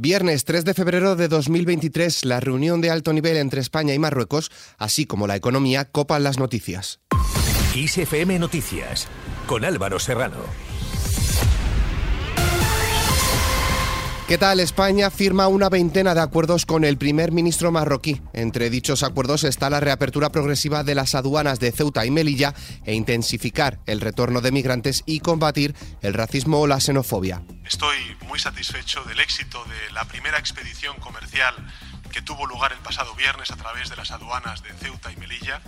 Viernes 3 de febrero de 2023, la reunión de alto nivel entre España y Marruecos, así como la economía, copan las noticias. ISFM Noticias, con Álvaro Serrano. ¿Qué tal? España firma una veintena de acuerdos con el primer ministro marroquí. Entre dichos acuerdos está la reapertura progresiva de las aduanas de Ceuta y Melilla e intensificar el retorno de migrantes y combatir el racismo o la xenofobia. Estoy muy satisfecho del éxito de la primera expedición comercial que tuvo lugar el pasado viernes a través de las aduanas de Ceuta y Melilla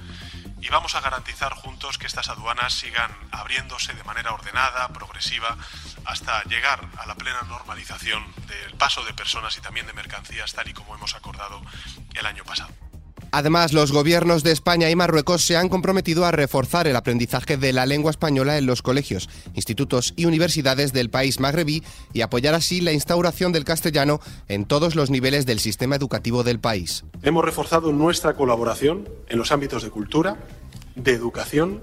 y vamos a garantizar juntos que estas aduanas sigan abriéndose de manera ordenada, progresiva, hasta llegar a la plena normalización del paso de personas y también de mercancías, tal y como hemos acordado el año pasado. Además, los gobiernos de España y Marruecos se han comprometido a reforzar el aprendizaje de la lengua española en los colegios, institutos y universidades del país magrebí y apoyar así la instauración del castellano en todos los niveles del sistema educativo del país. Hemos reforzado nuestra colaboración en los ámbitos de cultura, de educación,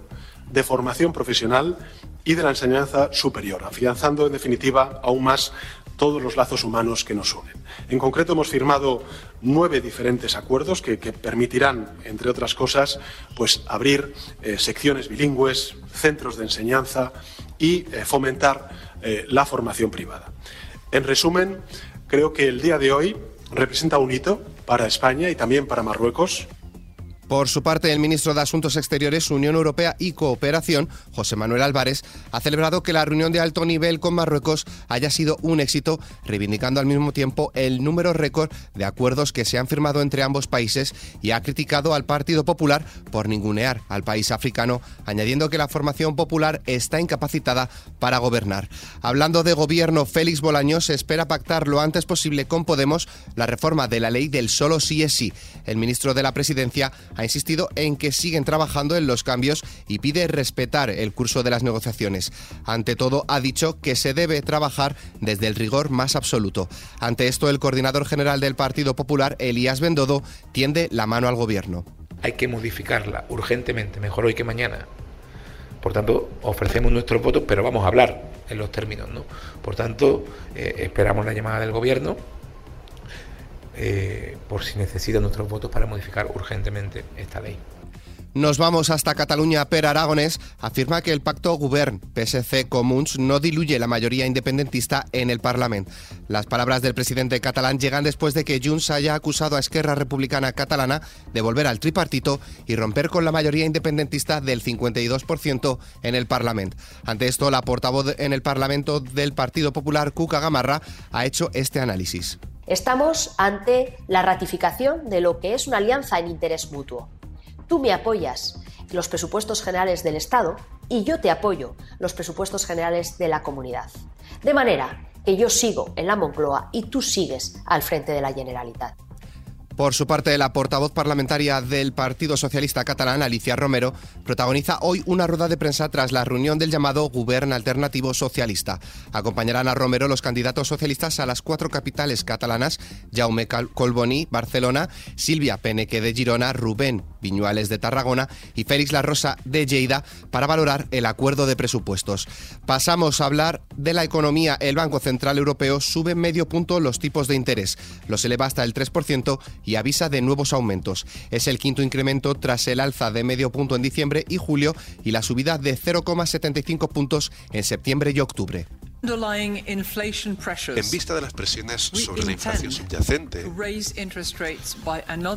de formación profesional y de la enseñanza superior, afianzando en definitiva aún más todos los lazos humanos que nos unen. En concreto, hemos firmado nueve diferentes acuerdos que, permitirán, entre otras cosas, pues abrir eh, secciones bilingües, centros de enseñanza y eh, fomentar eh, la formación privada. En resumen, creo que el día de hoy representa un hito para España y también para Marruecos por su parte, el ministro de Asuntos Exteriores, Unión Europea y Cooperación, José Manuel Álvarez, ha celebrado que la reunión de alto nivel con Marruecos haya sido un éxito, reivindicando al mismo tiempo el número récord de acuerdos que se han firmado entre ambos países y ha criticado al Partido Popular por ningunear al país africano, añadiendo que la formación popular está incapacitada para gobernar. Hablando de gobierno, Félix Bolaños espera pactar lo antes posible con Podemos la reforma de la ley del solo sí es sí. El ministro de la Presidencia ha insistido en que siguen trabajando en los cambios y pide respetar el curso de las negociaciones. Ante todo, ha dicho que se debe trabajar desde el rigor más absoluto. Ante esto, el coordinador general del Partido Popular, Elías Bendodo, tiende la mano al gobierno. Hay que modificarla urgentemente, mejor hoy que mañana. Por tanto, ofrecemos nuestros votos, pero vamos a hablar en los términos, ¿no? Por tanto, eh, esperamos la llamada del gobierno eh, por si necesitan nuestros votos para modificar urgentemente esta ley. Nos vamos hasta Cataluña. Per Aragones afirma que el pacto Govern PSC Comuns no diluye la mayoría independentista en el Parlamento. Las palabras del presidente catalán llegan después de que Junts haya acusado a Esquerra Republicana Catalana de volver al tripartito y romper con la mayoría independentista del 52% en el Parlamento. Ante esto, la portavoz en el Parlamento del Partido Popular, Cuca Gamarra, ha hecho este análisis. Estamos ante la ratificación de lo que es una alianza en interés mutuo. Tú me apoyas los presupuestos generales del Estado y yo te apoyo los presupuestos generales de la comunidad. De manera que yo sigo en la Moncloa y tú sigues al frente de la Generalitat. Por su parte, la portavoz parlamentaria del Partido Socialista Catalán, Alicia Romero, protagoniza hoy una rueda de prensa tras la reunión del llamado Gobierno Alternativo Socialista. Acompañarán a Romero los candidatos socialistas a las cuatro capitales catalanas, Jaume Colboni, Barcelona, Silvia Peneque de Girona, Rubén Viñuales de Tarragona y Félix La Rosa de Lleida para valorar el acuerdo de presupuestos. Pasamos a hablar de la economía. El Banco Central Europeo sube medio punto los tipos de interés. Los eleva hasta el 3% y avisa de nuevos aumentos. Es el quinto incremento tras el alza de medio punto en diciembre y julio y la subida de 0,75 puntos en septiembre y octubre. En vista de las presiones sobre la inflación subyacente,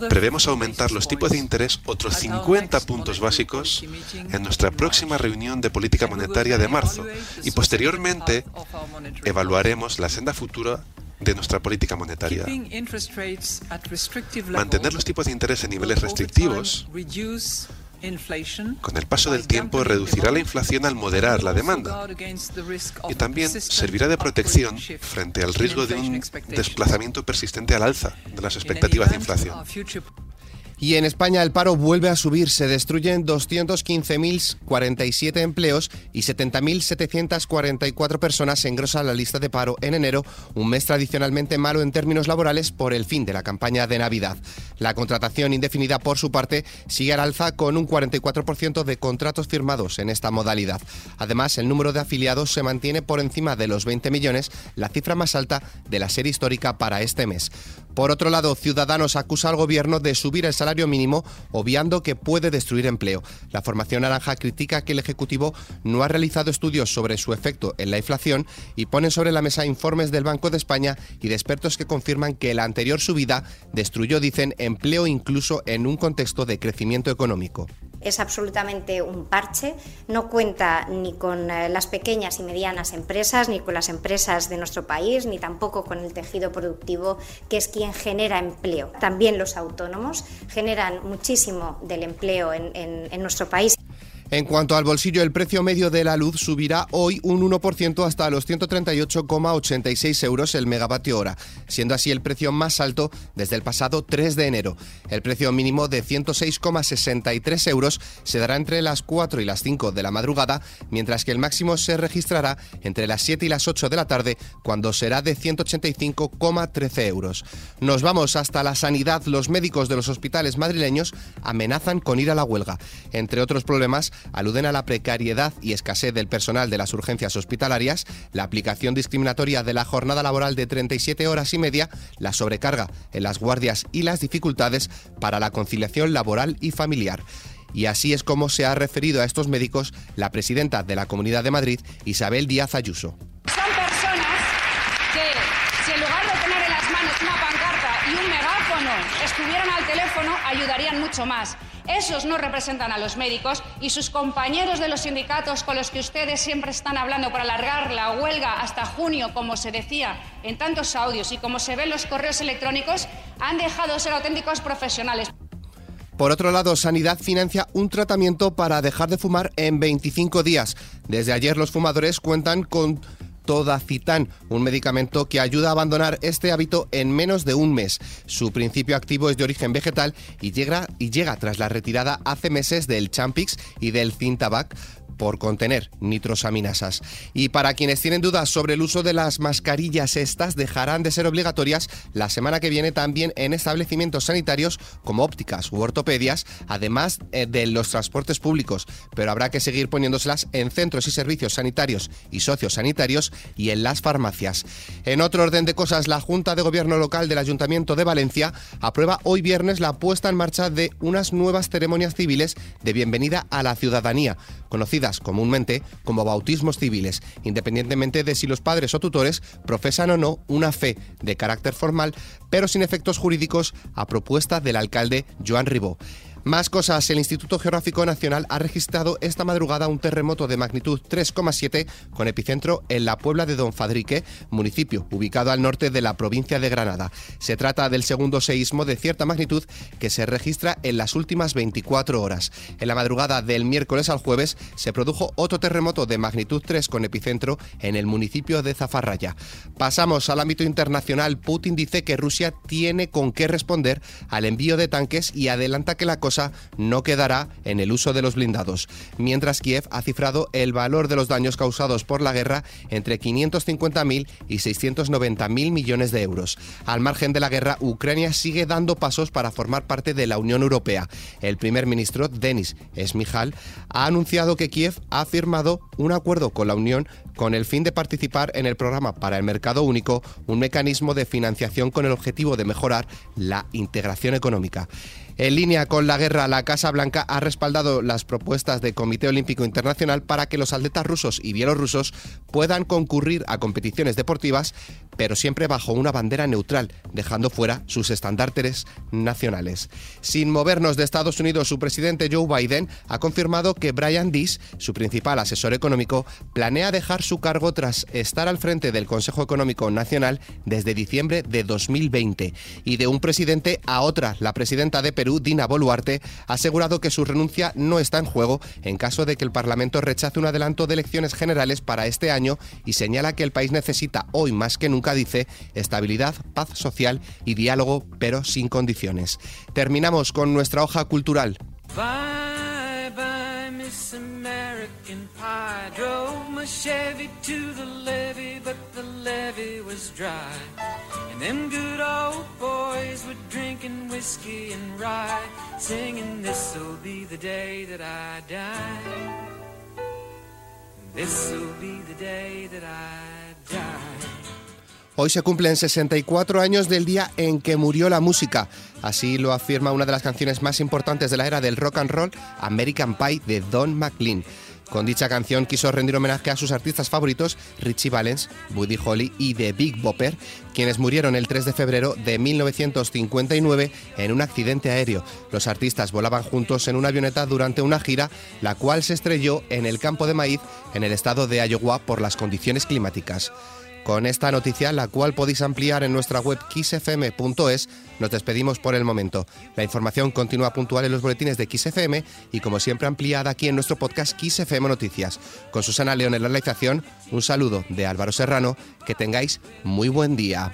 prevemos aumentar los tipos de interés otros 50 puntos básicos en nuestra próxima reunión de política monetaria de marzo. y posteriormente evaluaremos la senda futura de nuestra política monetaria. Mantener los tipos de interés en niveles restrictivos con el paso del tiempo reducirá la inflación al moderar la demanda y también servirá de protección frente al riesgo de un desplazamiento persistente al alza de las expectativas de inflación. Y en España el paro vuelve a subir. Se destruyen 215.047 empleos y 70.744 personas engrosan la lista de paro en enero, un mes tradicionalmente malo en términos laborales por el fin de la campaña de Navidad. La contratación indefinida, por su parte, sigue al alza con un 44% de contratos firmados en esta modalidad. Además, el número de afiliados se mantiene por encima de los 20 millones, la cifra más alta de la serie histórica para este mes. Por otro lado, Ciudadanos acusa al gobierno de subir el salario mínimo, obviando que puede destruir empleo. La formación naranja critica que el Ejecutivo no ha realizado estudios sobre su efecto en la inflación y pone sobre la mesa informes del Banco de España y de expertos que confirman que la anterior subida destruyó, dicen, empleo incluso en un contexto de crecimiento económico es absolutamente un parche, no cuenta ni con eh, las pequeñas y medianas empresas, ni con las empresas de nuestro país, ni tampoco con el tejido productivo, que es quien genera empleo. También los autónomos generan muchísimo del empleo en, en nuestro país. En cuanto al bolsillo, el precio medio de la luz subirá hoy un 1% hasta los 138,86 euros el megavatio hora, siendo así el precio más alto desde el pasado 3 de enero. El precio mínimo de 106,63 euros se dará entre las 4 y las 5 de la madrugada, mientras que el máximo se registrará entre las 7 y las 8 de la tarde, cuando será de 185,13 euros. Nos vamos hasta la sanidad. Los médicos de los hospitales madrileños amenazan con ir a la huelga. Entre otros problemas, aluden a la precariedad y escasez del personal de las urgencias hospitalarias, la aplicación discriminatoria de la jornada laboral de 37 horas y media, la sobrecarga en las guardias y las dificultades para la conciliación laboral y familiar. Y así es como se ha referido a estos médicos la presidenta de la Comunidad de Madrid, Isabel Díaz Ayuso. Son personas que, si en lugar de tener en las manos una pancarta y un megáfono estuvieran al teléfono, ayudarían mucho más. Esos no representan a los médicos y sus compañeros de los sindicatos con los que ustedes siempre están hablando para alargar la huelga hasta junio, como se decía en tantos audios y como se ve los correos electrónicos, han dejado de ser auténticos profesionales. Por otro lado, Sanidad financia un tratamiento para dejar de fumar en 25 días. Desde ayer los fumadores cuentan con Todacitán, un medicamento que ayuda a abandonar este hábito en menos de un mes. Su principio activo es de origen vegetal y llega, y llega tras la retirada hace meses del Champix y del Cintabac por contener nitrosaminasas. Y para quienes tienen dudas sobre el uso de las mascarillas, estas dejarán de ser obligatorias la semana que viene también en establecimientos sanitarios como ópticas u ortopedias, además eh, de los transportes públicos, pero habrá que seguir poniéndoselas en centros y servicios sanitarios y sociosanitarios y en las farmacias. En otro orden de cosas, la Junta de Gobierno Local del Ayuntamiento de Valencia aprueba hoy viernes la puesta en marcha de unas nuevas ceremonias civiles de bienvenida a la ciudadanía, conocidas comúnmente como bautismos civiles, independientemente de si los padres o tutores profesan o no una fe de carácter formal, pero sin efectos jurídicos a propuesta del alcalde Joan Ribó. Más cosas, el Instituto Geográfico Nacional ha registrado esta madrugada un terremoto de magnitud 3,7 con epicentro en la Puebla de Don Fadrique, municipio ubicado al norte de la provincia de Granada. Se trata del segundo seísmo de cierta magnitud que se registra en las últimas 24 horas. En la madrugada del miércoles al jueves se produjo otro terremoto de magnitud 3 con epicentro en el municipio de Zafarraya. Pasamos al ámbito internacional. Putin dice que Rusia tiene con qué responder al envío de tanques y adelanta que la no quedará en el uso de los blindados, mientras Kiev ha cifrado el valor de los daños causados por la guerra entre 550.000 y 690.000 millones de euros. Al margen de la guerra, Ucrania sigue dando pasos para formar parte de la Unión Europea. El primer ministro, Denis Esmijal, ha anunciado que Kiev ha firmado un acuerdo con la Unión con el fin de participar en el programa para el mercado único, un mecanismo de financiación con el objetivo de mejorar la integración económica. En línea con la guerra, la Casa Blanca ha respaldado las propuestas del Comité Olímpico Internacional para que los atletas rusos y bielorrusos puedan concurrir a competiciones deportivas, pero siempre bajo una bandera neutral, dejando fuera sus estandartes nacionales. Sin movernos de Estados Unidos, su presidente Joe Biden ha confirmado que Brian Dees, su principal asesor económico, planea dejar su cargo tras estar al frente del Consejo Económico Nacional desde diciembre de 2020. Y de un presidente a otra, la presidenta de Perú, Dina Boluarte, ha asegurado que su renuncia no está en juego en caso de que el Parlamento rechace un adelanto de elecciones generales para este año y señala que el país necesita hoy más que nunca nunca dice estabilidad, paz social y diálogo, pero sin condiciones. Terminamos con nuestra hoja cultural. Bye, bye, Miss American Pie. Drove my Chevy to the levee, but the levee was dry. And them good old boys were drinking whiskey and rye, singing, This'll be the day that I die. This'll be the day that I die. Hoy se cumplen 64 años del día en que murió la música. Así lo afirma una de las canciones más importantes de la era del rock and roll, American Pie de Don McLean. Con dicha canción quiso rendir homenaje a sus artistas favoritos, Richie Valens, Buddy Holly y The Big Bopper, quienes murieron el 3 de febrero de 1959 en un accidente aéreo. Los artistas volaban juntos en una avioneta durante una gira, la cual se estrelló en el campo de maíz en el estado de Iowa por las condiciones climáticas. Con esta noticia, la cual podéis ampliar en nuestra web xfm.es, nos despedimos por el momento. La información continúa puntual en los boletines de XFM y como siempre ampliada aquí en nuestro podcast XFM Noticias. Con Susana León en la realización, un saludo de Álvaro Serrano, que tengáis muy buen día.